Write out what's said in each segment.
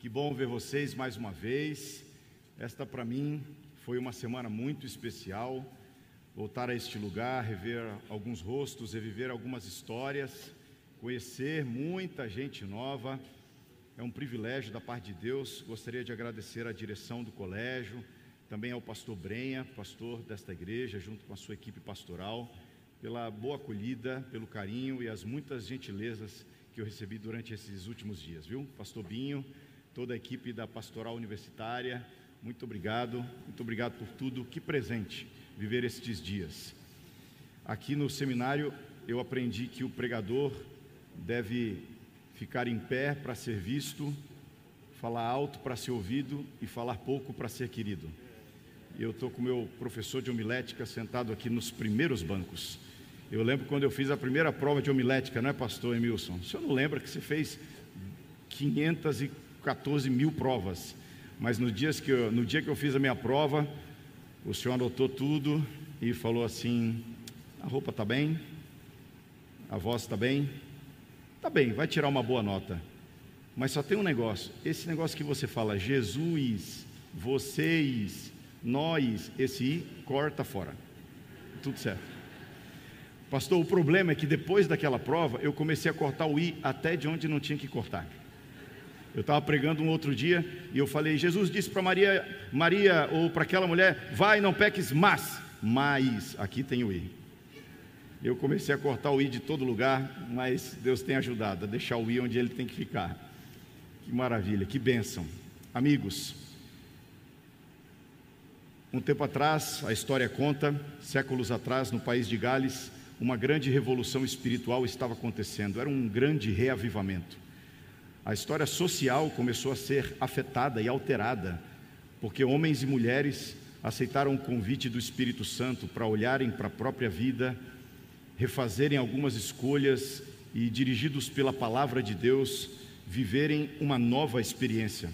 Que bom ver vocês mais uma vez. Esta para mim foi uma semana muito especial. Voltar a este lugar, rever alguns rostos, reviver algumas histórias, conhecer muita gente nova. É um privilégio da parte de Deus. Gostaria de agradecer à direção do colégio, também ao pastor Brenha, pastor desta igreja, junto com a sua equipe pastoral, pela boa acolhida, pelo carinho e as muitas gentilezas que eu recebi durante esses últimos dias, viu? Pastor Binho, toda a equipe da Pastoral Universitária, muito obrigado, muito obrigado por tudo. Que presente viver estes dias. Aqui no seminário eu aprendi que o pregador deve ficar em pé para ser visto, falar alto para ser ouvido e falar pouco para ser querido. E eu estou com meu professor de homilética sentado aqui nos primeiros bancos. Eu lembro quando eu fiz a primeira prova de homilética, não é, pastor Emilson? O senhor não lembra que você fez 514 mil provas, mas no, dias que eu, no dia que eu fiz a minha prova, o senhor anotou tudo e falou assim: a roupa está bem, a voz está bem, está bem, vai tirar uma boa nota. Mas só tem um negócio: esse negócio que você fala, Jesus, vocês, nós, esse I, corta fora. Tudo certo. Pastor, o problema é que depois daquela prova eu comecei a cortar o i até de onde não tinha que cortar. Eu estava pregando um outro dia e eu falei: Jesus disse para Maria, Maria ou para aquela mulher, vai, não peques, mas, mas, aqui tem o i. Eu comecei a cortar o i de todo lugar, mas Deus tem ajudado a deixar o i onde ele tem que ficar. Que maravilha, que bênção. Amigos, um tempo atrás, a história conta, séculos atrás, no país de Gales, uma grande revolução espiritual estava acontecendo, era um grande reavivamento. A história social começou a ser afetada e alterada, porque homens e mulheres aceitaram o convite do Espírito Santo para olharem para a própria vida, refazerem algumas escolhas e, dirigidos pela palavra de Deus, viverem uma nova experiência.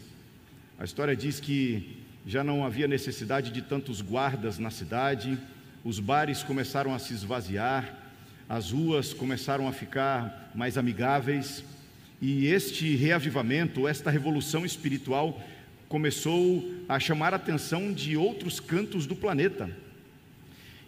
A história diz que já não havia necessidade de tantos guardas na cidade, os bares começaram a se esvaziar, as ruas começaram a ficar mais amigáveis, e este reavivamento, esta revolução espiritual, começou a chamar a atenção de outros cantos do planeta.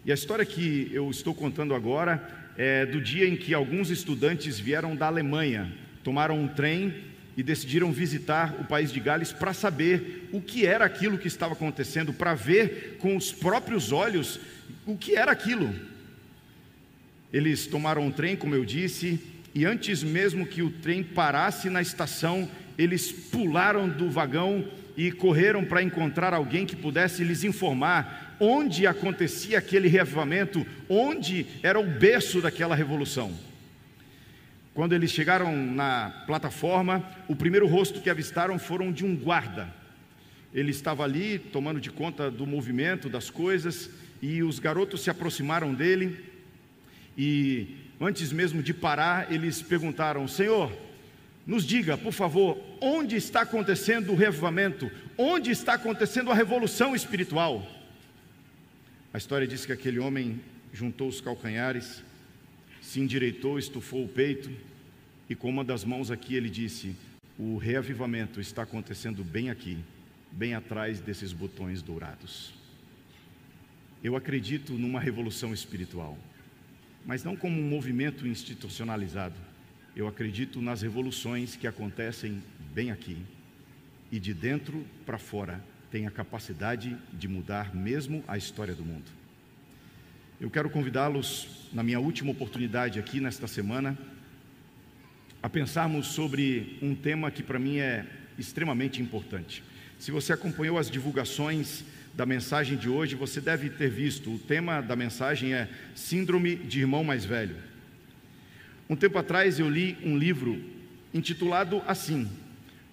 E a história que eu estou contando agora é do dia em que alguns estudantes vieram da Alemanha, tomaram um trem e decidiram visitar o país de Gales para saber o que era aquilo que estava acontecendo, para ver com os próprios olhos o que era aquilo. Eles tomaram um trem, como eu disse, e antes mesmo que o trem parasse na estação, eles pularam do vagão e correram para encontrar alguém que pudesse lhes informar onde acontecia aquele reavivamento, onde era o berço daquela revolução. Quando eles chegaram na plataforma, o primeiro rosto que avistaram foram de um guarda. Ele estava ali tomando de conta do movimento das coisas e os garotos se aproximaram dele e antes mesmo de parar, eles perguntaram: Senhor, nos diga, por favor, onde está acontecendo o revivamento? Onde está acontecendo a revolução espiritual? A história diz que aquele homem juntou os calcanhares, se endireitou, estufou o peito e com uma das mãos aqui ele disse: O reavivamento está acontecendo bem aqui, bem atrás desses botões dourados. Eu acredito numa revolução espiritual, mas não como um movimento institucionalizado. Eu acredito nas revoluções que acontecem bem aqui e de dentro para fora tem a capacidade de mudar mesmo a história do mundo. Eu quero convidá-los, na minha última oportunidade aqui nesta semana, a pensarmos sobre um tema que para mim é extremamente importante. Se você acompanhou as divulgações da mensagem de hoje, você deve ter visto, o tema da mensagem é Síndrome de Irmão Mais Velho. Um tempo atrás eu li um livro intitulado assim: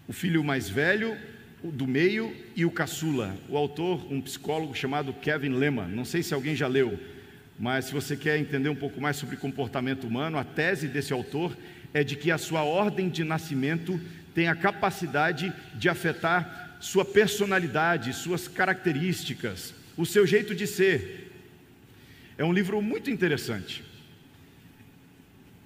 O Filho Mais Velho, o do Meio e o Caçula. O autor, um psicólogo chamado Kevin Lehman. Não sei se alguém já leu, mas se você quer entender um pouco mais sobre comportamento humano, a tese desse autor é de que a sua ordem de nascimento tem a capacidade de afetar sua personalidade, suas características, o seu jeito de ser. É um livro muito interessante.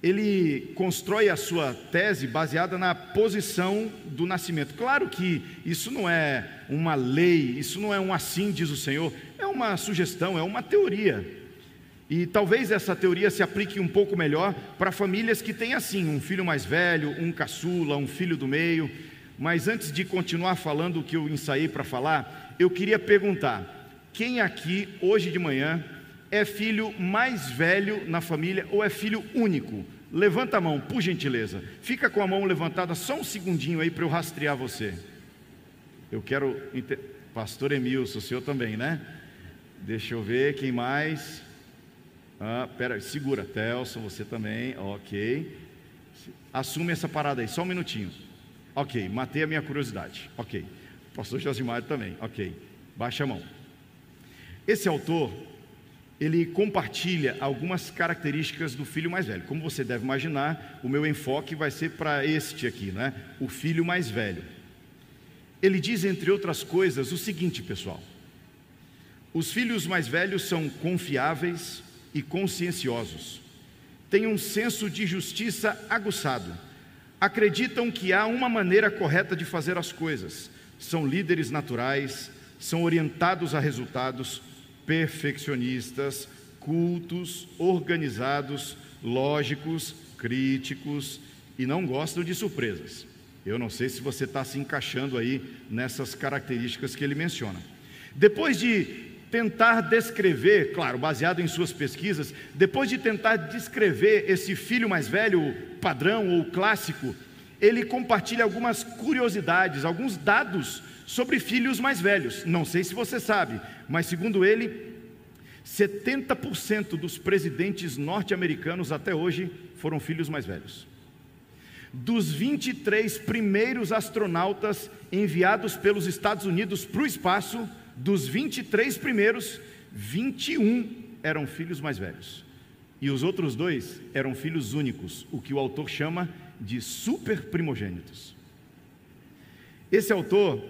ele constrói a sua tese baseada na posição do nascimento. Claro que isso não é uma lei, isso não é um assim diz o Senhor, é uma sugestão, é uma teoria. E talvez essa teoria se aplique um pouco melhor para famílias que têm assim, um filho mais velho, um caçula, um filho do meio. Mas antes de continuar falando o que eu ensaiei para falar, eu queria perguntar: quem aqui hoje de manhã é filho mais velho na família ou é filho único? Levanta a mão, por gentileza. Fica com a mão levantada só um segundinho aí para eu rastrear você. Eu quero. Pastor Emilson, o senhor também, né? Deixa eu ver quem mais. Ah, pera, segura, Telson, você também. Ok. Assume essa parada aí, só um minutinho. Ok, matei a minha curiosidade. Ok. Pastor Josimar também. Ok. Baixa a mão. Esse autor, ele compartilha algumas características do filho mais velho. Como você deve imaginar, o meu enfoque vai ser para este aqui, né? O filho mais velho. Ele diz, entre outras coisas, o seguinte, pessoal: os filhos mais velhos são confiáveis e conscienciosos, têm um senso de justiça aguçado, acreditam que há uma maneira correta de fazer as coisas, são líderes naturais, são orientados a resultados perfeccionistas, cultos, organizados, lógicos, críticos e não gostam de surpresas. Eu não sei se você está se encaixando aí nessas características que ele menciona. Depois de tentar descrever, claro, baseado em suas pesquisas, depois de tentar descrever esse filho mais velho, padrão ou clássico, ele compartilha algumas curiosidades, alguns dados sobre filhos mais velhos. Não sei se você sabe, mas segundo ele, 70% dos presidentes norte-americanos até hoje foram filhos mais velhos. Dos 23 primeiros astronautas enviados pelos Estados Unidos para o espaço, dos 23 primeiros, 21 eram filhos mais velhos. E os outros dois eram filhos únicos, o que o autor chama de super primogênitos. Esse autor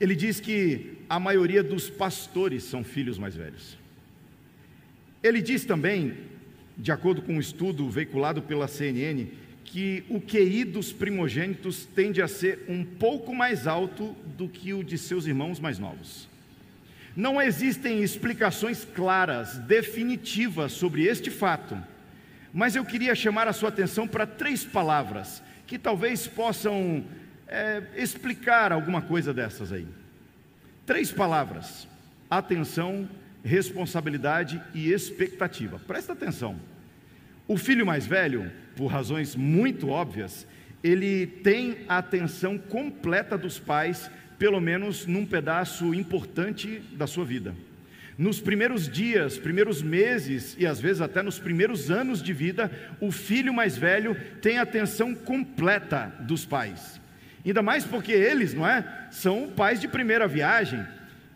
ele diz que a maioria dos pastores são filhos mais velhos. Ele diz também, de acordo com um estudo veiculado pela CNN, que o QI dos primogênitos tende a ser um pouco mais alto do que o de seus irmãos mais novos. Não existem explicações claras, definitivas sobre este fato, mas eu queria chamar a sua atenção para três palavras que talvez possam é, explicar alguma coisa dessas aí. Três palavras: atenção, responsabilidade e expectativa. Presta atenção. O filho mais velho, por razões muito óbvias, ele tem a atenção completa dos pais, pelo menos num pedaço importante da sua vida. Nos primeiros dias, primeiros meses e às vezes até nos primeiros anos de vida, o filho mais velho tem a atenção completa dos pais. Ainda mais porque eles, não é? São pais de primeira viagem.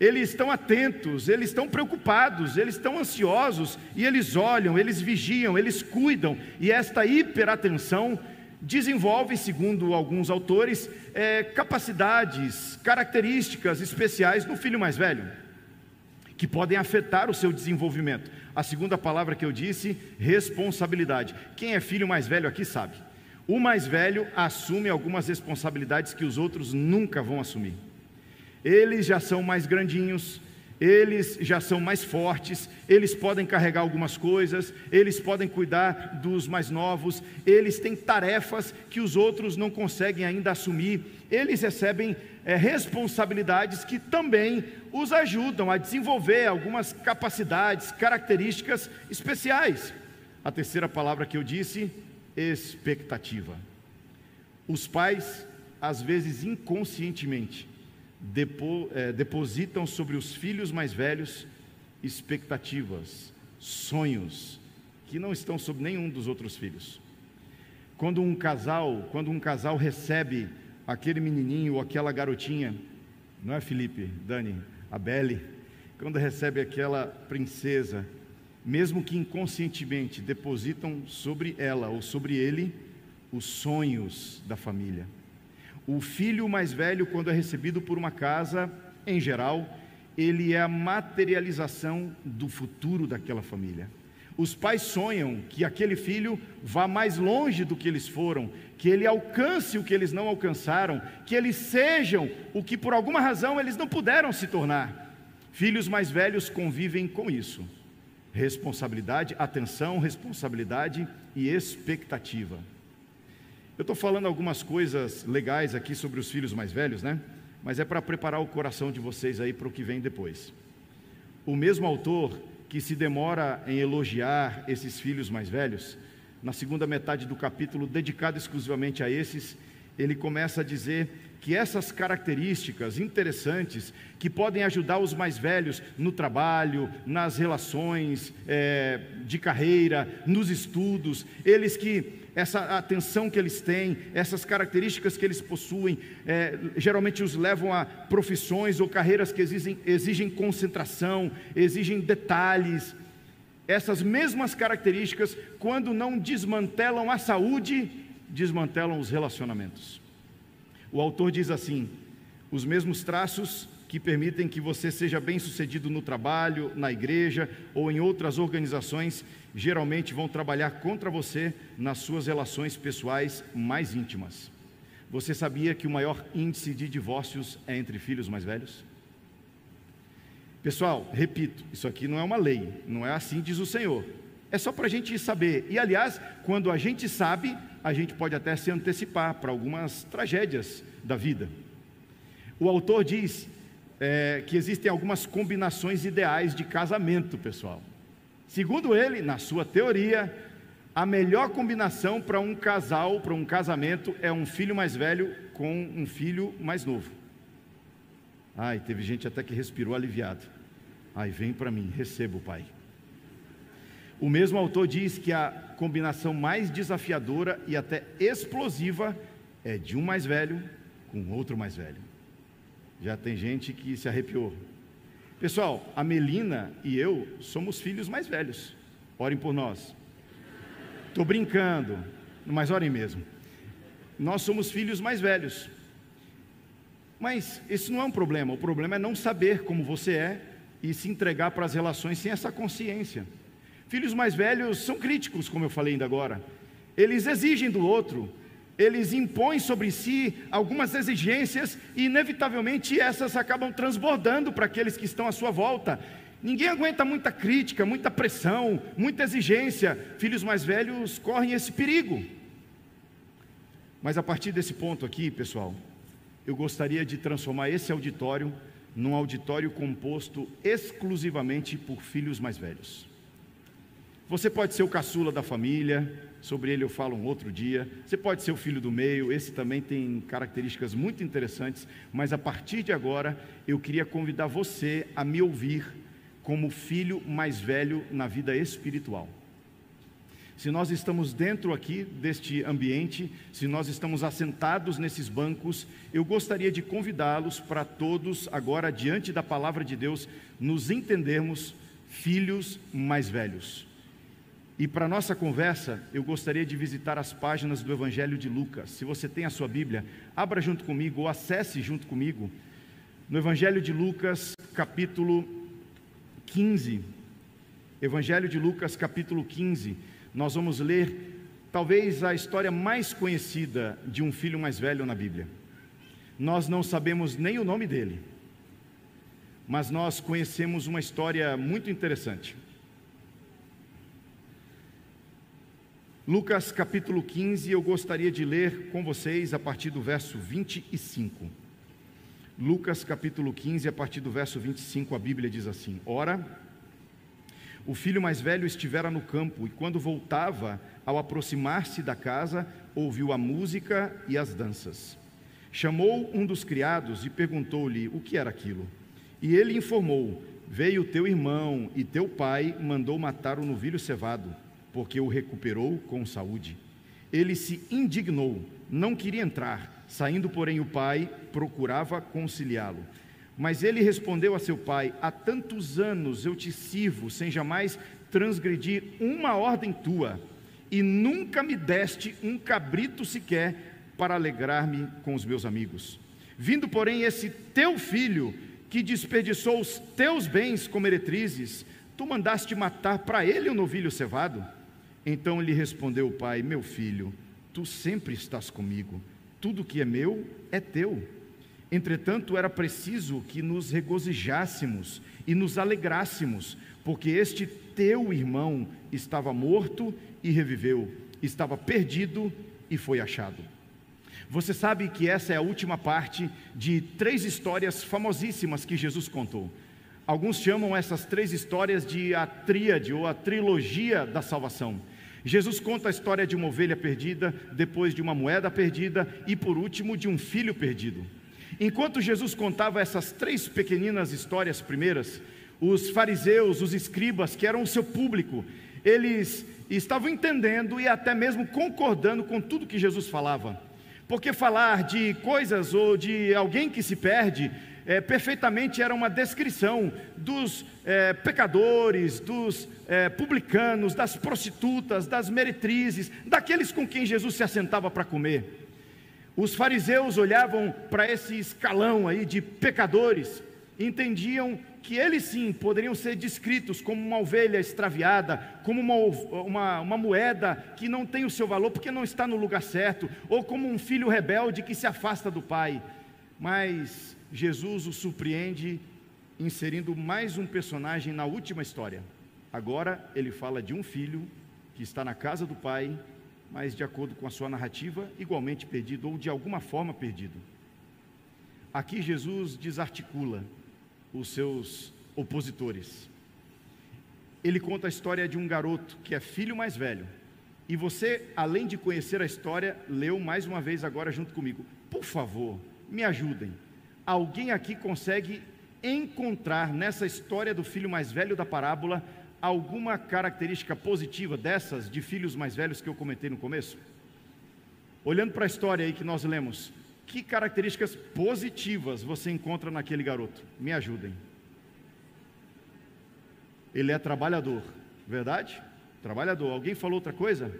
Eles estão atentos, eles estão preocupados, eles estão ansiosos e eles olham, eles vigiam, eles cuidam. E esta hiperatenção desenvolve, segundo alguns autores, é, capacidades, características especiais no filho mais velho, que podem afetar o seu desenvolvimento. A segunda palavra que eu disse, responsabilidade. Quem é filho mais velho aqui sabe. O mais velho assume algumas responsabilidades que os outros nunca vão assumir. Eles já são mais grandinhos, eles já são mais fortes, eles podem carregar algumas coisas, eles podem cuidar dos mais novos, eles têm tarefas que os outros não conseguem ainda assumir, eles recebem é, responsabilidades que também os ajudam a desenvolver algumas capacidades, características especiais. A terceira palavra que eu disse expectativa. Os pais, às vezes inconscientemente, depo, é, depositam sobre os filhos mais velhos expectativas, sonhos, que não estão sobre nenhum dos outros filhos. Quando um casal, quando um casal recebe aquele menininho ou aquela garotinha, não é Felipe, Dani, a Belle, quando recebe aquela princesa, mesmo que inconscientemente, depositam sobre ela ou sobre ele os sonhos da família. O filho mais velho, quando é recebido por uma casa, em geral, ele é a materialização do futuro daquela família. Os pais sonham que aquele filho vá mais longe do que eles foram, que ele alcance o que eles não alcançaram, que eles sejam o que por alguma razão eles não puderam se tornar. Filhos mais velhos convivem com isso. Responsabilidade, atenção, responsabilidade e expectativa. Eu estou falando algumas coisas legais aqui sobre os filhos mais velhos, né? Mas é para preparar o coração de vocês aí para o que vem depois. O mesmo autor que se demora em elogiar esses filhos mais velhos, na segunda metade do capítulo, dedicado exclusivamente a esses, ele começa a dizer que essas características interessantes que podem ajudar os mais velhos no trabalho, nas relações é, de carreira, nos estudos, eles que essa atenção que eles têm, essas características que eles possuem, é, geralmente os levam a profissões ou carreiras que exigem, exigem concentração, exigem detalhes. Essas mesmas características, quando não desmantelam a saúde, desmantelam os relacionamentos. O autor diz assim: os mesmos traços que permitem que você seja bem sucedido no trabalho, na igreja ou em outras organizações, geralmente vão trabalhar contra você nas suas relações pessoais mais íntimas. Você sabia que o maior índice de divórcios é entre filhos mais velhos? Pessoal, repito, isso aqui não é uma lei, não é assim diz o Senhor. É só para a gente saber. E aliás, quando a gente sabe, a gente pode até se antecipar para algumas tragédias da vida. O autor diz é, que existem algumas combinações ideais de casamento, pessoal. Segundo ele, na sua teoria, a melhor combinação para um casal, para um casamento, é um filho mais velho com um filho mais novo. Ai, teve gente até que respirou aliviado. Ai, vem para mim, recebo, pai. O mesmo autor diz que a combinação mais desafiadora e até explosiva é de um mais velho com outro mais velho. Já tem gente que se arrepiou. Pessoal, a Melina e eu somos filhos mais velhos. Orem por nós. Estou brincando, mas orem mesmo. Nós somos filhos mais velhos. Mas isso não é um problema. O problema é não saber como você é e se entregar para as relações sem essa consciência. Filhos mais velhos são críticos, como eu falei ainda agora. Eles exigem do outro, eles impõem sobre si algumas exigências e, inevitavelmente, essas acabam transbordando para aqueles que estão à sua volta. Ninguém aguenta muita crítica, muita pressão, muita exigência. Filhos mais velhos correm esse perigo. Mas a partir desse ponto aqui, pessoal, eu gostaria de transformar esse auditório num auditório composto exclusivamente por filhos mais velhos. Você pode ser o caçula da família, sobre ele eu falo um outro dia. Você pode ser o filho do meio, esse também tem características muito interessantes, mas a partir de agora eu queria convidar você a me ouvir como filho mais velho na vida espiritual. Se nós estamos dentro aqui deste ambiente, se nós estamos assentados nesses bancos, eu gostaria de convidá-los para todos, agora, diante da palavra de Deus, nos entendermos filhos mais velhos. E para nossa conversa, eu gostaria de visitar as páginas do Evangelho de Lucas. Se você tem a sua Bíblia, abra junto comigo ou acesse junto comigo no Evangelho de Lucas, capítulo 15. Evangelho de Lucas, capítulo 15. Nós vamos ler talvez a história mais conhecida de um filho mais velho na Bíblia. Nós não sabemos nem o nome dele, mas nós conhecemos uma história muito interessante. Lucas capítulo 15, eu gostaria de ler com vocês a partir do verso 25. Lucas capítulo 15, a partir do verso 25, a Bíblia diz assim: Ora, o filho mais velho estivera no campo, e quando voltava, ao aproximar-se da casa, ouviu a música e as danças. Chamou um dos criados e perguntou-lhe o que era aquilo. E ele informou: Veio teu irmão, e teu pai mandou matar o novilho cevado porque o recuperou com saúde. Ele se indignou, não queria entrar. Saindo, porém, o pai procurava conciliá-lo. Mas ele respondeu a seu pai: Há tantos anos eu te sirvo, sem jamais transgredir uma ordem tua, e nunca me deste um cabrito sequer para alegrar-me com os meus amigos. Vindo, porém, esse teu filho, que desperdiçou os teus bens como meretrizes, Tu mandaste matar para ele o novilho cevado? Então lhe respondeu o pai: Meu filho, tu sempre estás comigo, tudo que é meu é teu. Entretanto, era preciso que nos regozijássemos e nos alegrássemos, porque este teu irmão estava morto e reviveu, estava perdido e foi achado. Você sabe que essa é a última parte de três histórias famosíssimas que Jesus contou. Alguns chamam essas três histórias de a tríade ou a trilogia da salvação. Jesus conta a história de uma ovelha perdida, depois de uma moeda perdida e por último de um filho perdido. Enquanto Jesus contava essas três pequeninas histórias primeiras, os fariseus, os escribas, que eram o seu público, eles estavam entendendo e até mesmo concordando com tudo que Jesus falava. Porque falar de coisas ou de alguém que se perde é, perfeitamente era uma descrição dos é, pecadores, dos é, publicanos, das prostitutas, das meretrizes, daqueles com quem Jesus se assentava para comer. Os fariseus olhavam para esse escalão aí de pecadores entendiam que eles sim poderiam ser descritos como uma ovelha extraviada, como uma, uma, uma, moeda que não tem o seu valor porque não está no lugar certo, ou como um filho rebelde que se afasta do pai. Mas Jesus o surpreende inserindo mais um personagem na última história. Agora ele fala de um filho que está na casa do pai, mas de acordo com a sua narrativa, igualmente perdido ou de alguma forma perdido. Aqui Jesus desarticula os seus opositores. Ele conta a história de um garoto que é filho mais velho. E você, além de conhecer a história, leu mais uma vez agora junto comigo. Por favor, me ajudem alguém aqui consegue encontrar nessa história do filho mais velho da parábola alguma característica positiva dessas de filhos mais velhos que eu comentei no começo? Olhando para a história aí que nós lemos, que características positivas você encontra naquele garoto? Me ajudem. Ele é trabalhador, verdade? Trabalhador. Alguém falou outra coisa?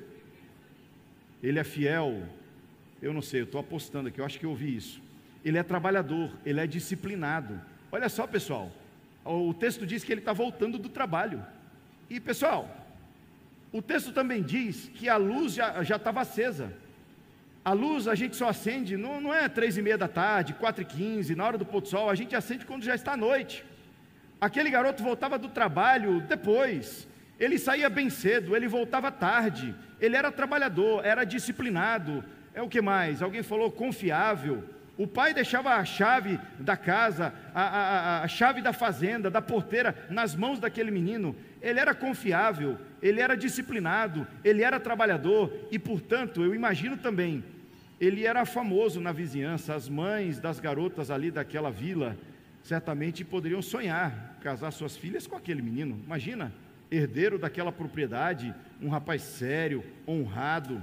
Ele é fiel. Eu não sei, eu estou apostando aqui, eu acho que eu ouvi isso ele é trabalhador, ele é disciplinado. Olha só, pessoal, o texto diz que ele está voltando do trabalho. E, pessoal, o texto também diz que a luz já estava acesa. A luz a gente só acende, não, não é três e meia da tarde, quatro e quinze, na hora do pôr do sol, a gente acende quando já está à noite. Aquele garoto voltava do trabalho depois, ele saía bem cedo, ele voltava tarde, ele era trabalhador, era disciplinado, é o que mais? Alguém falou confiável, o pai deixava a chave da casa, a, a, a, chave da fazenda, da porteira nas mãos daquele menino. Ele era confiável, ele era disciplinado, ele era trabalhador e, portanto, eu imagino também, ele era famoso na vizinhança. As mães das garotas ali daquela vila certamente poderiam sonhar casar suas filhas com aquele menino. Imagina, herdeiro daquela propriedade, um rapaz sério, honrado.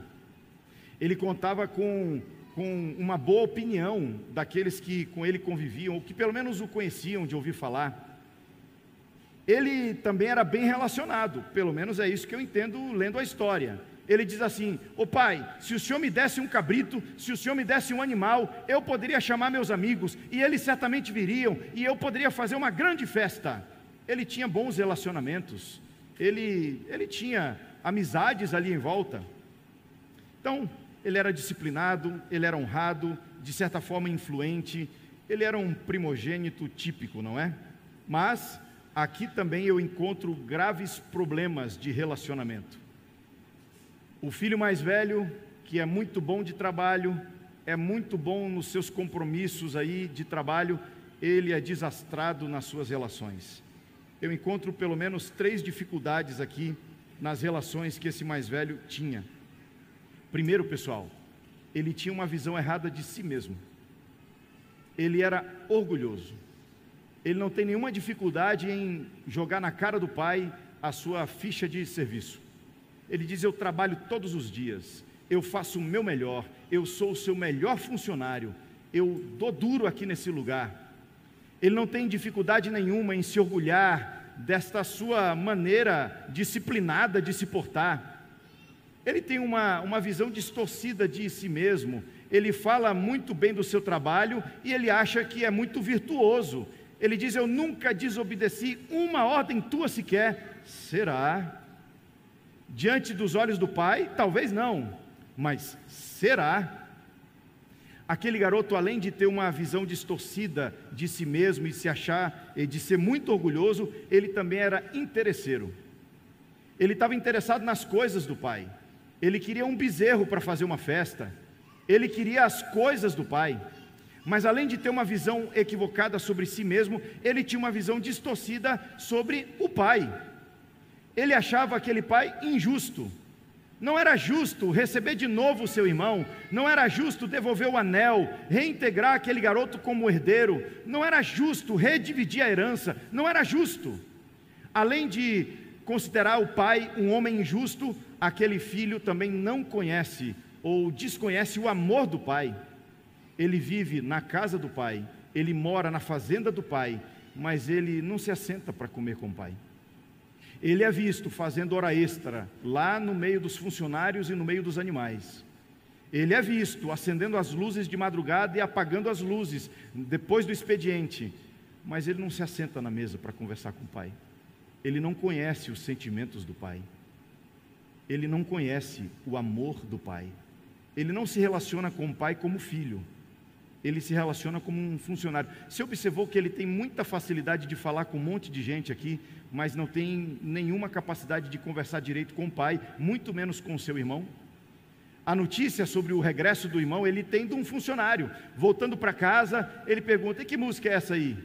Ele contava com com uma boa opinião daqueles que com ele conviviam, ou que pelo menos o conheciam de ouvir falar. Ele também era bem relacionado, pelo menos é isso que eu entendo lendo a história. Ele diz assim: Ô pai, se o senhor me desse um cabrito, se o senhor me desse um animal, eu poderia chamar meus amigos, e eles certamente viriam, e eu poderia fazer uma grande festa. Ele tinha bons relacionamentos, ele, ele tinha amizades ali em volta. Então, ele era disciplinado, ele era honrado, de certa forma influente, ele era um primogênito típico, não é? Mas aqui também eu encontro graves problemas de relacionamento. O filho mais velho, que é muito bom de trabalho, é muito bom nos seus compromissos aí de trabalho, ele é desastrado nas suas relações. Eu encontro pelo menos três dificuldades aqui nas relações que esse mais velho tinha. Primeiro, pessoal, ele tinha uma visão errada de si mesmo. Ele era orgulhoso. Ele não tem nenhuma dificuldade em jogar na cara do pai a sua ficha de serviço. Ele diz: Eu trabalho todos os dias, eu faço o meu melhor, eu sou o seu melhor funcionário, eu dou duro aqui nesse lugar. Ele não tem dificuldade nenhuma em se orgulhar desta sua maneira disciplinada de se portar. Ele tem uma, uma visão distorcida de si mesmo. Ele fala muito bem do seu trabalho e ele acha que é muito virtuoso. Ele diz: Eu nunca desobedeci uma ordem tua sequer. Será? Diante dos olhos do pai? Talvez não, mas será? Aquele garoto, além de ter uma visão distorcida de si mesmo e se achar, e de ser muito orgulhoso, ele também era interesseiro. Ele estava interessado nas coisas do pai. Ele queria um bezerro para fazer uma festa. Ele queria as coisas do pai. Mas além de ter uma visão equivocada sobre si mesmo, ele tinha uma visão distorcida sobre o pai. Ele achava aquele pai injusto. Não era justo receber de novo o seu irmão, não era justo devolver o anel, reintegrar aquele garoto como herdeiro, não era justo redividir a herança, não era justo. Além de considerar o pai um homem injusto, aquele filho também não conhece ou desconhece o amor do pai. Ele vive na casa do pai, ele mora na fazenda do pai, mas ele não se assenta para comer com o pai. Ele é visto fazendo hora extra lá no meio dos funcionários e no meio dos animais. Ele é visto acendendo as luzes de madrugada e apagando as luzes depois do expediente, mas ele não se assenta na mesa para conversar com o pai. Ele não conhece os sentimentos do pai. Ele não conhece o amor do pai. Ele não se relaciona com o pai como filho ele se relaciona como um funcionário. Você observou que ele tem muita facilidade de falar com um monte de gente aqui, mas não tem nenhuma capacidade de conversar direito com o pai, muito menos com seu irmão? A notícia sobre o regresso do irmão, ele tem de um funcionário. Voltando para casa, ele pergunta: e que música é essa aí?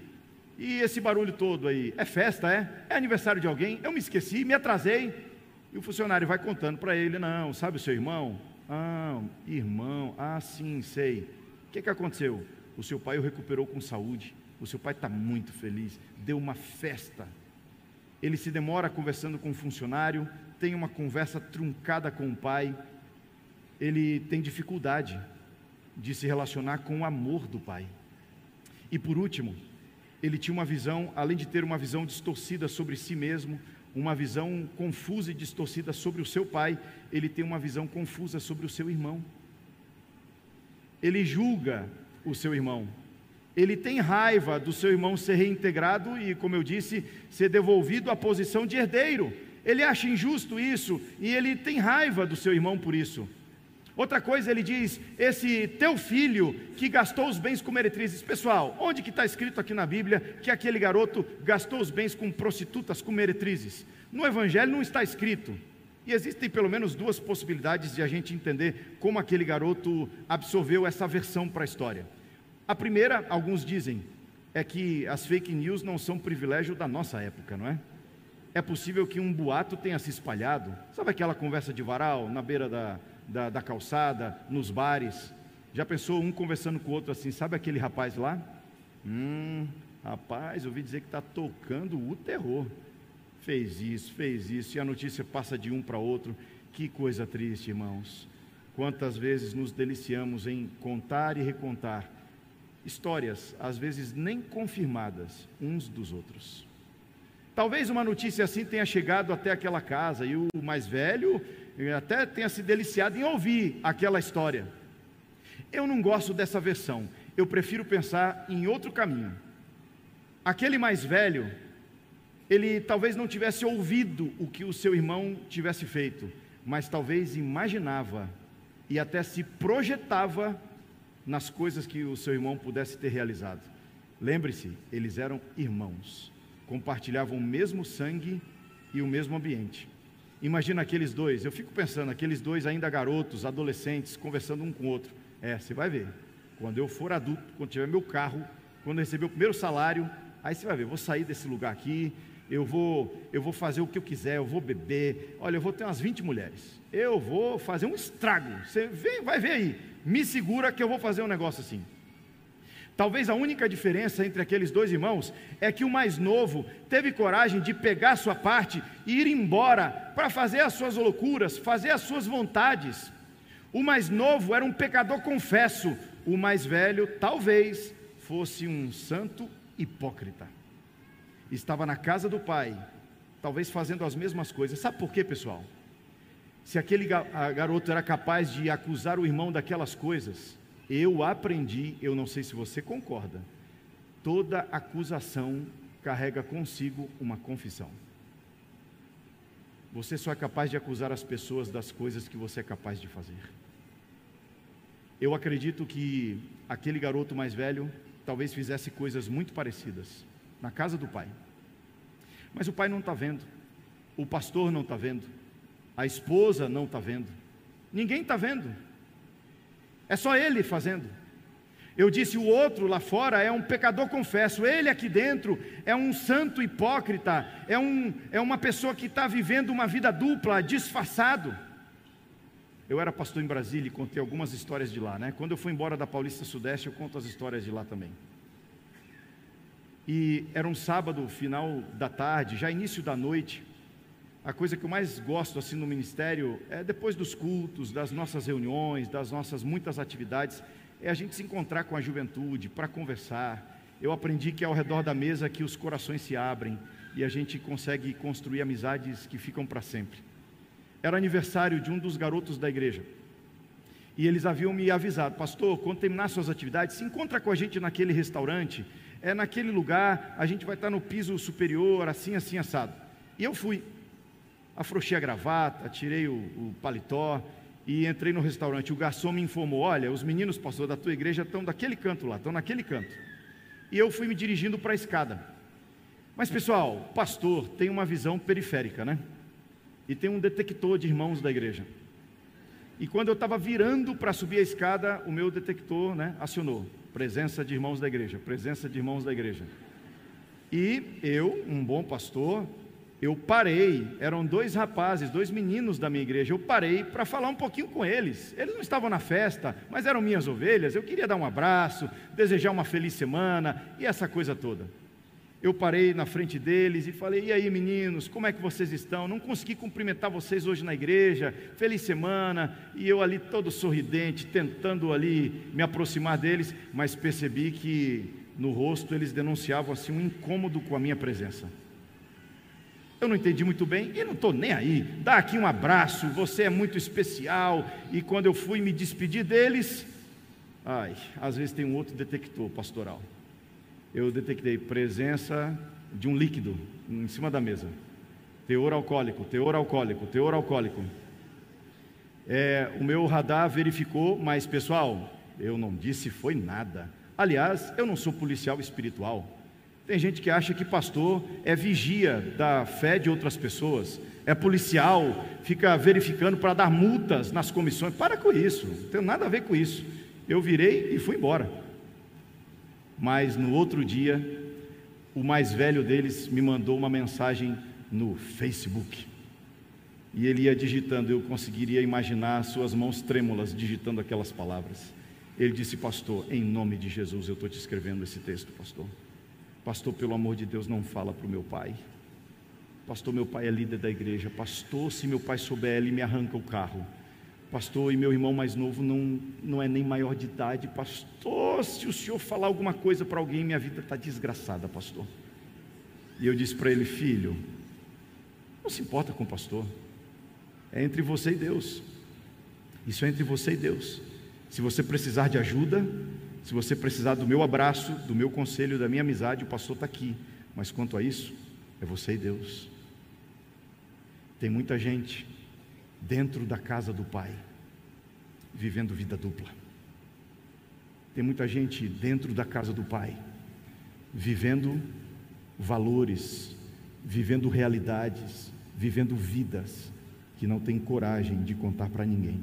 E esse barulho todo aí? É festa, é? É aniversário de alguém? Eu me esqueci, me atrasei. E o funcionário vai contando para ele: não, sabe o seu irmão? Ah, irmão, ah, sim, sei que, que aconteceu? O seu pai o recuperou com saúde, o seu pai está muito feliz, deu uma festa. Ele se demora conversando com o funcionário, tem uma conversa truncada com o pai, ele tem dificuldade de se relacionar com o amor do pai. E por último, ele tinha uma visão, além de ter uma visão distorcida sobre si mesmo, uma visão confusa e distorcida sobre o seu pai, ele tem uma visão confusa sobre o seu irmão ele julga o seu irmão. Ele tem raiva do seu irmão ser reintegrado e, como eu disse, ser devolvido à posição de herdeiro. Ele acha injusto isso e ele tem raiva do seu irmão por isso. Outra coisa, ele diz: esse teu filho que gastou os bens com meretrizes. Pessoal, onde que está escrito aqui na Bíblia que aquele garoto gastou os bens com prostitutas, com meretrizes? No Evangelho não está escrito. E existem pelo menos duas possibilidades de a gente entender como aquele garoto absorveu essa versão para a história. A primeira, alguns dizem, é que as fake news não são privilégio da nossa época, não é? É possível que um boato tenha se espalhado. Sabe aquela conversa de varal na beira da, da, da calçada, nos bares? Já pensou um conversando com o outro assim, sabe aquele rapaz lá? Hum, rapaz, ouvi dizer que está tocando o terror fez isso, fez isso, e a notícia passa de um para outro. Que coisa triste, irmãos. Quantas vezes nos deliciamos em contar e recontar histórias, às vezes nem confirmadas, uns dos outros. Talvez uma notícia assim tenha chegado até aquela casa e o mais velho até tenha se deliciado em ouvir aquela história. Eu não gosto dessa versão, eu prefiro pensar em outro caminho. Aquele mais velho ele talvez não tivesse ouvido o que o seu irmão tivesse feito, mas talvez imaginava e até se projetava nas coisas que o seu irmão pudesse ter realizado. Lembre-se, eles eram irmãos, compartilhavam o mesmo sangue e o mesmo ambiente. Imagina aqueles dois, eu fico pensando, aqueles dois ainda garotos, adolescentes, conversando um com o outro. É, você vai ver, quando eu for adulto, quando tiver meu carro, quando receber o primeiro salário, aí você vai ver, vou sair desse lugar aqui, eu vou, eu vou fazer o que eu quiser, eu vou beber. Olha, eu vou ter umas 20 mulheres. Eu vou fazer um estrago. Você vem, vai ver aí. Me segura que eu vou fazer um negócio assim. Talvez a única diferença entre aqueles dois irmãos é que o mais novo teve coragem de pegar sua parte e ir embora para fazer as suas loucuras, fazer as suas vontades. O mais novo era um pecador confesso, o mais velho talvez fosse um santo hipócrita estava na casa do pai, talvez fazendo as mesmas coisas. Sabe por quê, pessoal? Se aquele garoto era capaz de acusar o irmão daquelas coisas, eu aprendi, eu não sei se você concorda, Toda acusação carrega consigo uma confissão. Você só é capaz de acusar as pessoas das coisas que você é capaz de fazer. Eu acredito que aquele garoto mais velho talvez fizesse coisas muito parecidas na casa do pai. Mas o pai não está vendo, o pastor não está vendo, a esposa não está vendo, ninguém está vendo, é só ele fazendo. Eu disse: o outro lá fora é um pecador confesso, ele aqui dentro é um santo hipócrita, é, um, é uma pessoa que está vivendo uma vida dupla, disfarçado. Eu era pastor em Brasília e contei algumas histórias de lá, né? Quando eu fui embora da Paulista Sudeste, eu conto as histórias de lá também. E era um sábado, final da tarde, já início da noite. A coisa que eu mais gosto assim no ministério é depois dos cultos, das nossas reuniões, das nossas muitas atividades, é a gente se encontrar com a juventude para conversar. Eu aprendi que é ao redor da mesa que os corações se abrem e a gente consegue construir amizades que ficam para sempre. Era aniversário de um dos garotos da igreja. E eles haviam me avisado, pastor, quando terminar suas atividades, se encontra com a gente naquele restaurante, é naquele lugar, a gente vai estar no piso superior, assim, assim, assado. E eu fui afrouxei a gravata, tirei o, o paletó e entrei no restaurante. O garçom me informou: Olha, os meninos, pastor, da tua igreja estão daquele canto lá, estão naquele canto. E eu fui me dirigindo para a escada. Mas, pessoal, pastor tem uma visão periférica, né? E tem um detector de irmãos da igreja. E quando eu estava virando para subir a escada, o meu detector né, acionou: presença de irmãos da igreja, presença de irmãos da igreja. E eu, um bom pastor, eu parei, eram dois rapazes, dois meninos da minha igreja, eu parei para falar um pouquinho com eles. Eles não estavam na festa, mas eram minhas ovelhas, eu queria dar um abraço, desejar uma feliz semana e essa coisa toda. Eu parei na frente deles e falei: E aí, meninos, como é que vocês estão? Não consegui cumprimentar vocês hoje na igreja, feliz semana. E eu ali todo sorridente, tentando ali me aproximar deles, mas percebi que no rosto eles denunciavam assim um incômodo com a minha presença. Eu não entendi muito bem e não estou nem aí. Dá aqui um abraço, você é muito especial. E quando eu fui me despedir deles, ai, às vezes tem um outro detector pastoral. Eu detectei presença de um líquido em cima da mesa. Teor alcoólico, teor alcoólico, teor alcoólico. É, o meu radar verificou, mas pessoal, eu não disse foi nada. Aliás, eu não sou policial espiritual. Tem gente que acha que pastor é vigia da fé de outras pessoas, é policial, fica verificando para dar multas nas comissões. Para com isso, não tem nada a ver com isso. Eu virei e fui embora. Mas no outro dia, o mais velho deles me mandou uma mensagem no Facebook. E ele ia digitando, eu conseguiria imaginar suas mãos trêmulas digitando aquelas palavras. Ele disse, pastor, em nome de Jesus, eu estou te escrevendo esse texto, pastor. Pastor, pelo amor de Deus, não fala para o meu pai. Pastor, meu pai é líder da igreja. Pastor, se meu pai souber, ele me arranca o carro. Pastor, e meu irmão mais novo não, não é nem maior de idade. Pastor, se o senhor falar alguma coisa para alguém, minha vida está desgraçada, pastor. E eu disse para ele, filho, não se importa com o pastor. É entre você e Deus. Isso é entre você e Deus. Se você precisar de ajuda, se você precisar do meu abraço, do meu conselho, da minha amizade, o pastor está aqui. Mas quanto a isso, é você e Deus. Tem muita gente dentro da casa do Pai, vivendo vida dupla. Tem muita gente dentro da casa do Pai, vivendo valores, vivendo realidades, vivendo vidas que não tem coragem de contar para ninguém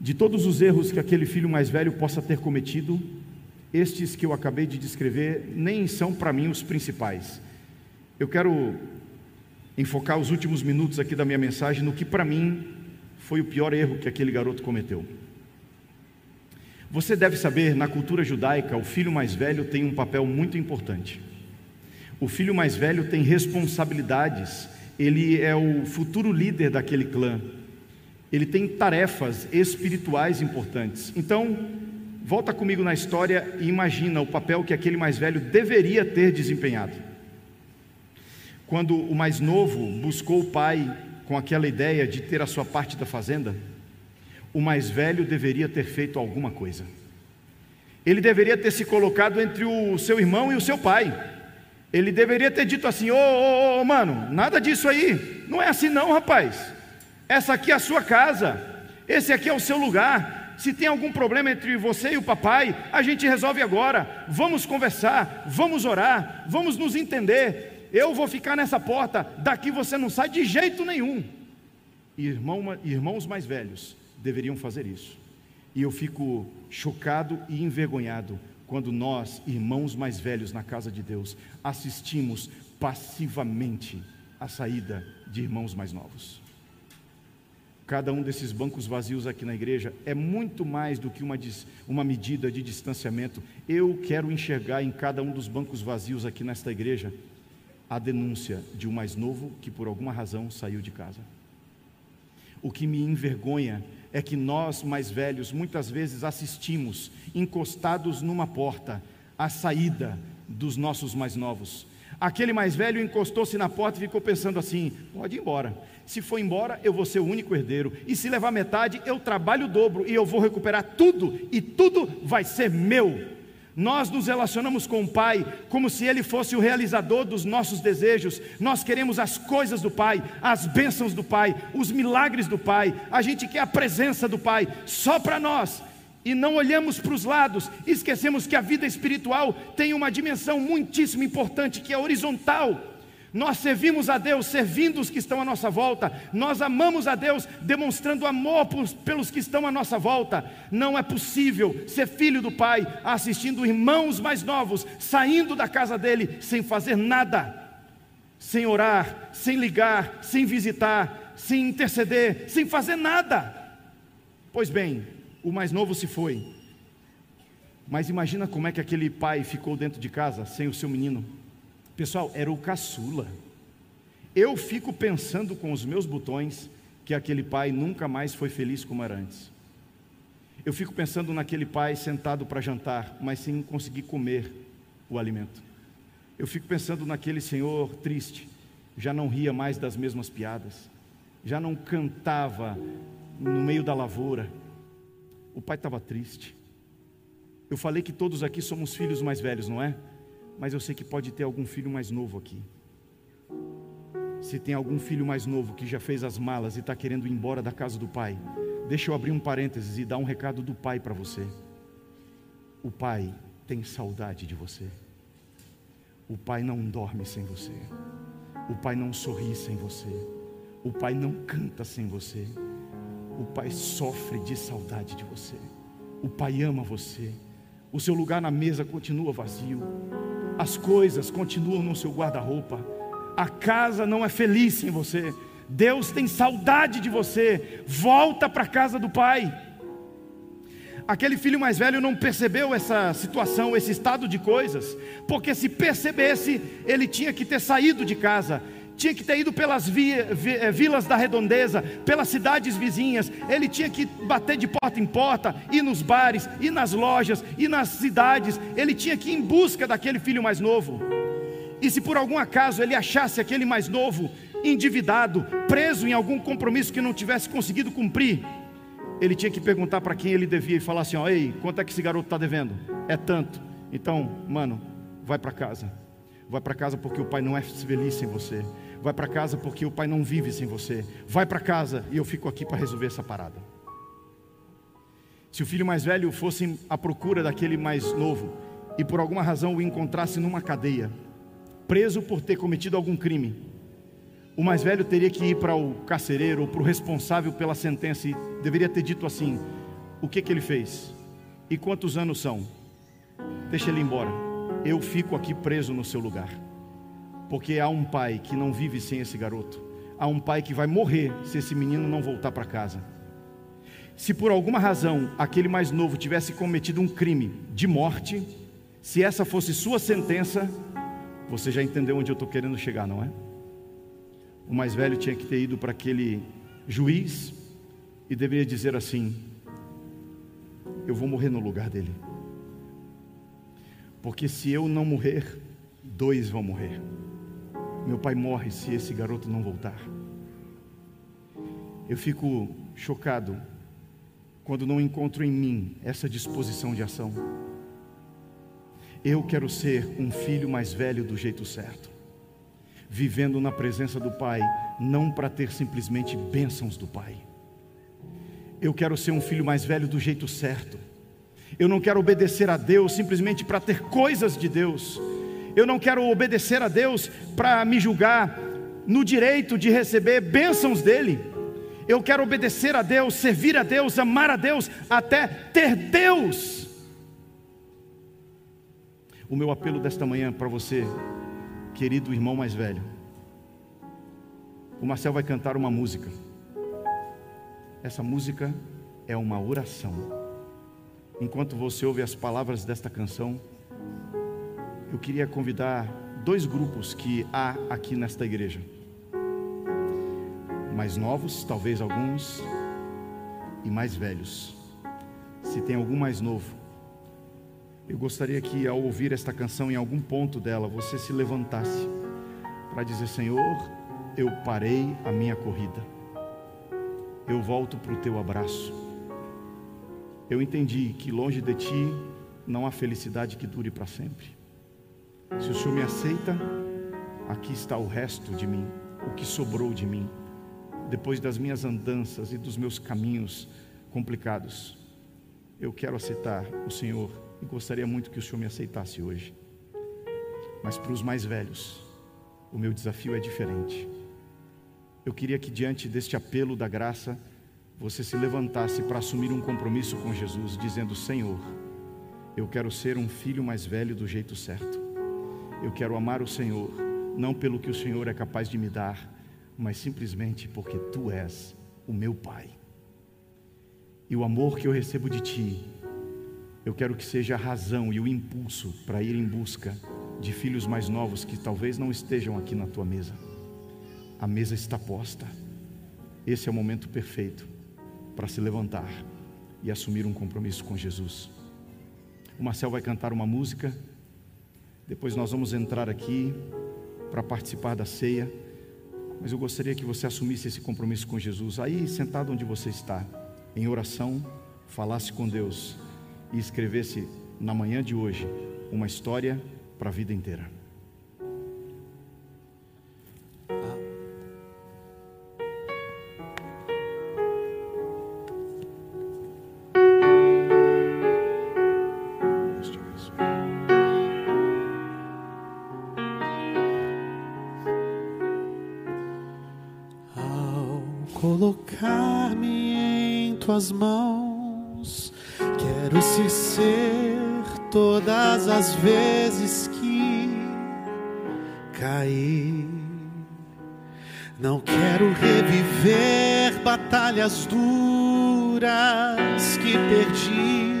de todos os erros que aquele filho mais velho possa ter cometido, estes que eu acabei de descrever nem são para mim os principais. Eu quero enfocar os últimos minutos aqui da minha mensagem no que para mim foi o pior erro que aquele garoto cometeu. Você deve saber, na cultura judaica, o filho mais velho tem um papel muito importante. O filho mais velho tem responsabilidades, ele é o futuro líder daquele clã, ele tem tarefas espirituais importantes. Então, volta comigo na história e imagina o papel que aquele mais velho deveria ter desempenhado. Quando o mais novo buscou o pai com aquela ideia de ter a sua parte da fazenda, o mais velho deveria ter feito alguma coisa. Ele deveria ter se colocado entre o seu irmão e o seu pai. Ele deveria ter dito assim: Ô, ô, ô, mano, nada disso aí. Não é assim, não, rapaz. Essa aqui é a sua casa. Esse aqui é o seu lugar. Se tem algum problema entre você e o papai, a gente resolve agora. Vamos conversar, vamos orar, vamos nos entender. Eu vou ficar nessa porta, daqui você não sai de jeito nenhum. Irmão, irmãos mais velhos deveriam fazer isso. E eu fico chocado e envergonhado quando nós, irmãos mais velhos na casa de Deus, assistimos passivamente a saída de irmãos mais novos. Cada um desses bancos vazios aqui na igreja é muito mais do que uma, uma medida de distanciamento. Eu quero enxergar em cada um dos bancos vazios aqui nesta igreja a denúncia de um mais novo que por alguma razão saiu de casa. O que me envergonha é que nós, mais velhos, muitas vezes assistimos, encostados numa porta, a saída dos nossos mais novos. Aquele mais velho encostou-se na porta e ficou pensando assim: pode ir embora. Se for embora, eu vou ser o único herdeiro. E se levar metade, eu trabalho o dobro e eu vou recuperar tudo, e tudo vai ser meu. Nós nos relacionamos com o Pai como se Ele fosse o realizador dos nossos desejos. Nós queremos as coisas do Pai, as bênçãos do Pai, os milagres do Pai. A gente quer a presença do Pai só para nós. E não olhamos para os lados, esquecemos que a vida espiritual tem uma dimensão muitíssimo importante que é horizontal. Nós servimos a Deus servindo os que estão à nossa volta, nós amamos a Deus demonstrando amor pelos que estão à nossa volta. Não é possível ser filho do Pai assistindo irmãos mais novos saindo da casa dele sem fazer nada, sem orar, sem ligar, sem visitar, sem interceder, sem fazer nada. Pois bem, o mais novo se foi, mas imagina como é que aquele pai ficou dentro de casa sem o seu menino. Pessoal, era o caçula. Eu fico pensando com os meus botões que aquele pai nunca mais foi feliz como era antes. Eu fico pensando naquele pai sentado para jantar, mas sem conseguir comer o alimento. Eu fico pensando naquele senhor triste, já não ria mais das mesmas piadas, já não cantava no meio da lavoura. O pai estava triste. Eu falei que todos aqui somos filhos mais velhos, não é? mas eu sei que pode ter algum filho mais novo aqui. Se tem algum filho mais novo que já fez as malas e está querendo ir embora da casa do pai, deixa eu abrir um parênteses e dar um recado do pai para você. O pai tem saudade de você. O pai não dorme sem você. O pai não sorri sem você. O pai não canta sem você. O pai sofre de saudade de você. O pai ama você. O seu lugar na mesa continua vazio as coisas continuam no seu guarda-roupa, a casa não é feliz sem você, Deus tem saudade de você, volta para a casa do Pai. Aquele filho mais velho não percebeu essa situação, esse estado de coisas, porque se percebesse, ele tinha que ter saído de casa, tinha que ter ido pelas eh, vilas da redondeza, pelas cidades vizinhas, ele tinha que bater de porta em porta, ir nos bares, ir nas lojas, ir nas cidades, ele tinha que ir em busca daquele filho mais novo. E se por algum acaso ele achasse aquele mais novo endividado, preso em algum compromisso que não tivesse conseguido cumprir, ele tinha que perguntar para quem ele devia e falar assim: ó, ei, quanto é que esse garoto está devendo? É tanto. Então, mano, vai para casa. Vai para casa porque o pai não é feliz sem você. Vai para casa porque o pai não vive sem você. Vai para casa e eu fico aqui para resolver essa parada. Se o filho mais velho fosse à procura daquele mais novo e por alguma razão o encontrasse numa cadeia, preso por ter cometido algum crime, o mais velho teria que ir para o carcereiro ou para o responsável pela sentença e deveria ter dito assim: o que, que ele fez e quantos anos são? Deixa ele embora, eu fico aqui preso no seu lugar. Porque há um pai que não vive sem esse garoto. Há um pai que vai morrer se esse menino não voltar para casa. Se por alguma razão aquele mais novo tivesse cometido um crime de morte, se essa fosse sua sentença, você já entendeu onde eu estou querendo chegar, não é? O mais velho tinha que ter ido para aquele juiz e deveria dizer assim: Eu vou morrer no lugar dele. Porque se eu não morrer, dois vão morrer. Meu pai morre se esse garoto não voltar. Eu fico chocado quando não encontro em mim essa disposição de ação. Eu quero ser um filho mais velho do jeito certo, vivendo na presença do Pai, não para ter simplesmente bênçãos do Pai. Eu quero ser um filho mais velho do jeito certo. Eu não quero obedecer a Deus simplesmente para ter coisas de Deus. Eu não quero obedecer a Deus para me julgar no direito de receber bênçãos dEle. Eu quero obedecer a Deus, servir a Deus, amar a Deus, até ter Deus. O meu apelo desta manhã para você, querido irmão mais velho. O Marcel vai cantar uma música. Essa música é uma oração. Enquanto você ouve as palavras desta canção, eu queria convidar dois grupos que há aqui nesta igreja mais novos, talvez alguns, e mais velhos. Se tem algum mais novo, eu gostaria que ao ouvir esta canção, em algum ponto dela, você se levantasse para dizer: Senhor, eu parei a minha corrida, eu volto para o teu abraço. Eu entendi que longe de ti não há felicidade que dure para sempre. Se o Senhor me aceita, aqui está o resto de mim, o que sobrou de mim depois das minhas andanças e dos meus caminhos complicados, eu quero aceitar o Senhor e gostaria muito que o Senhor me aceitasse hoje. Mas para os mais velhos, o meu desafio é diferente. Eu queria que diante deste apelo da graça, você se levantasse para assumir um compromisso com Jesus, dizendo: Senhor, eu quero ser um filho mais velho do jeito certo. Eu quero amar o Senhor, não pelo que o Senhor é capaz de me dar, mas simplesmente porque tu és o meu Pai. E o amor que eu recebo de ti, eu quero que seja a razão e o impulso para ir em busca de filhos mais novos que talvez não estejam aqui na tua mesa. A mesa está posta. Esse é o momento perfeito para se levantar e assumir um compromisso com Jesus. O Marcel vai cantar uma música, depois nós vamos entrar aqui para participar da ceia. Mas eu gostaria que você assumisse esse compromisso com Jesus, aí sentado onde você está, em oração, falasse com Deus e escrevesse na manhã de hoje uma história para a vida inteira. Tuas mãos. Quero se ser todas as vezes que caí. Não quero reviver batalhas duras que perdi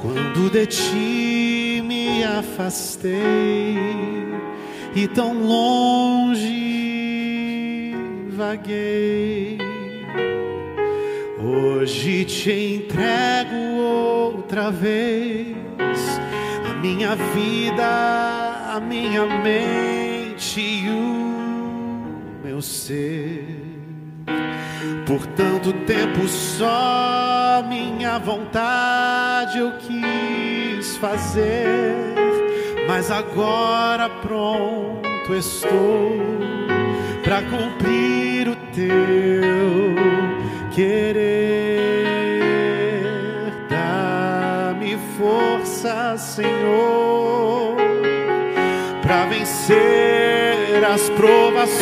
quando de ti me afastei e tão longe vaguei. Hoje te entrego outra vez a minha vida, a minha mente e o meu ser. Por tanto tempo só minha vontade eu quis fazer, mas agora pronto estou para cumprir o teu querer. Senhor, para vencer as provações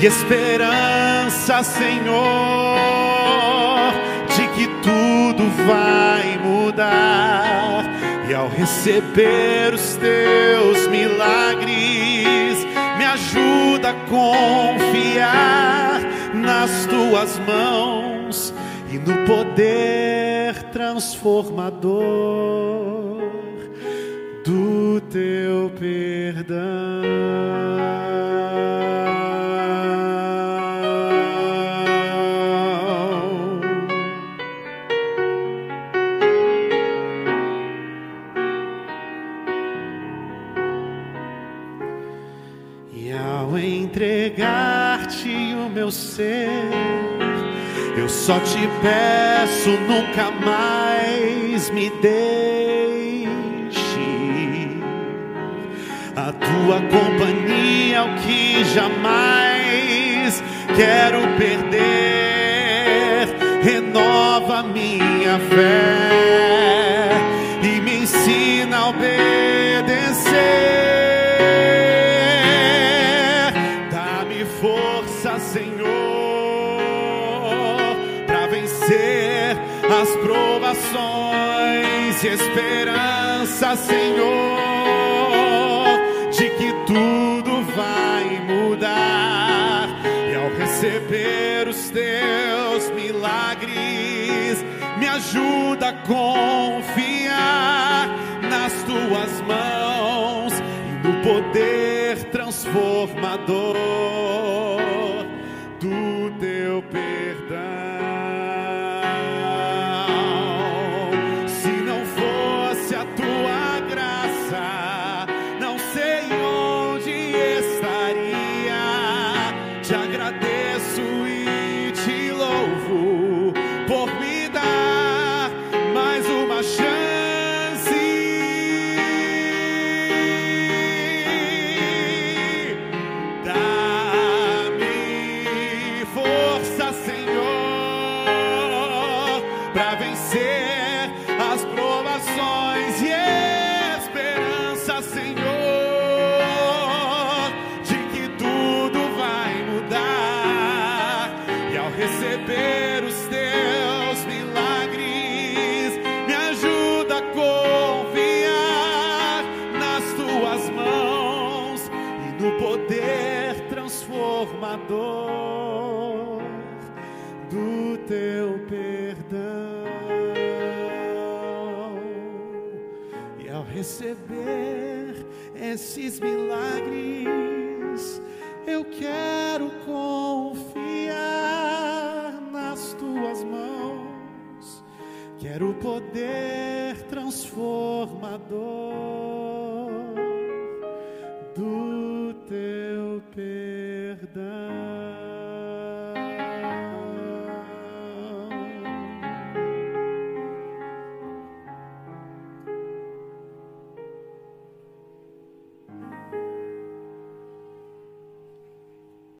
e esperança, Senhor, de que tudo vai mudar. E ao receber os teus milagres, me ajuda a confiar nas tuas mãos e no poder transformador do teu perdão. Só te peço, nunca mais me deixe. A tua companhia é o que jamais quero perder. Renova minha fé e me ensina a obedecer. Provações e esperança, Senhor tudo vai mudar. E ao receber os teus milagres, me ajuda a confiar nas tuas mãos e no poder transformador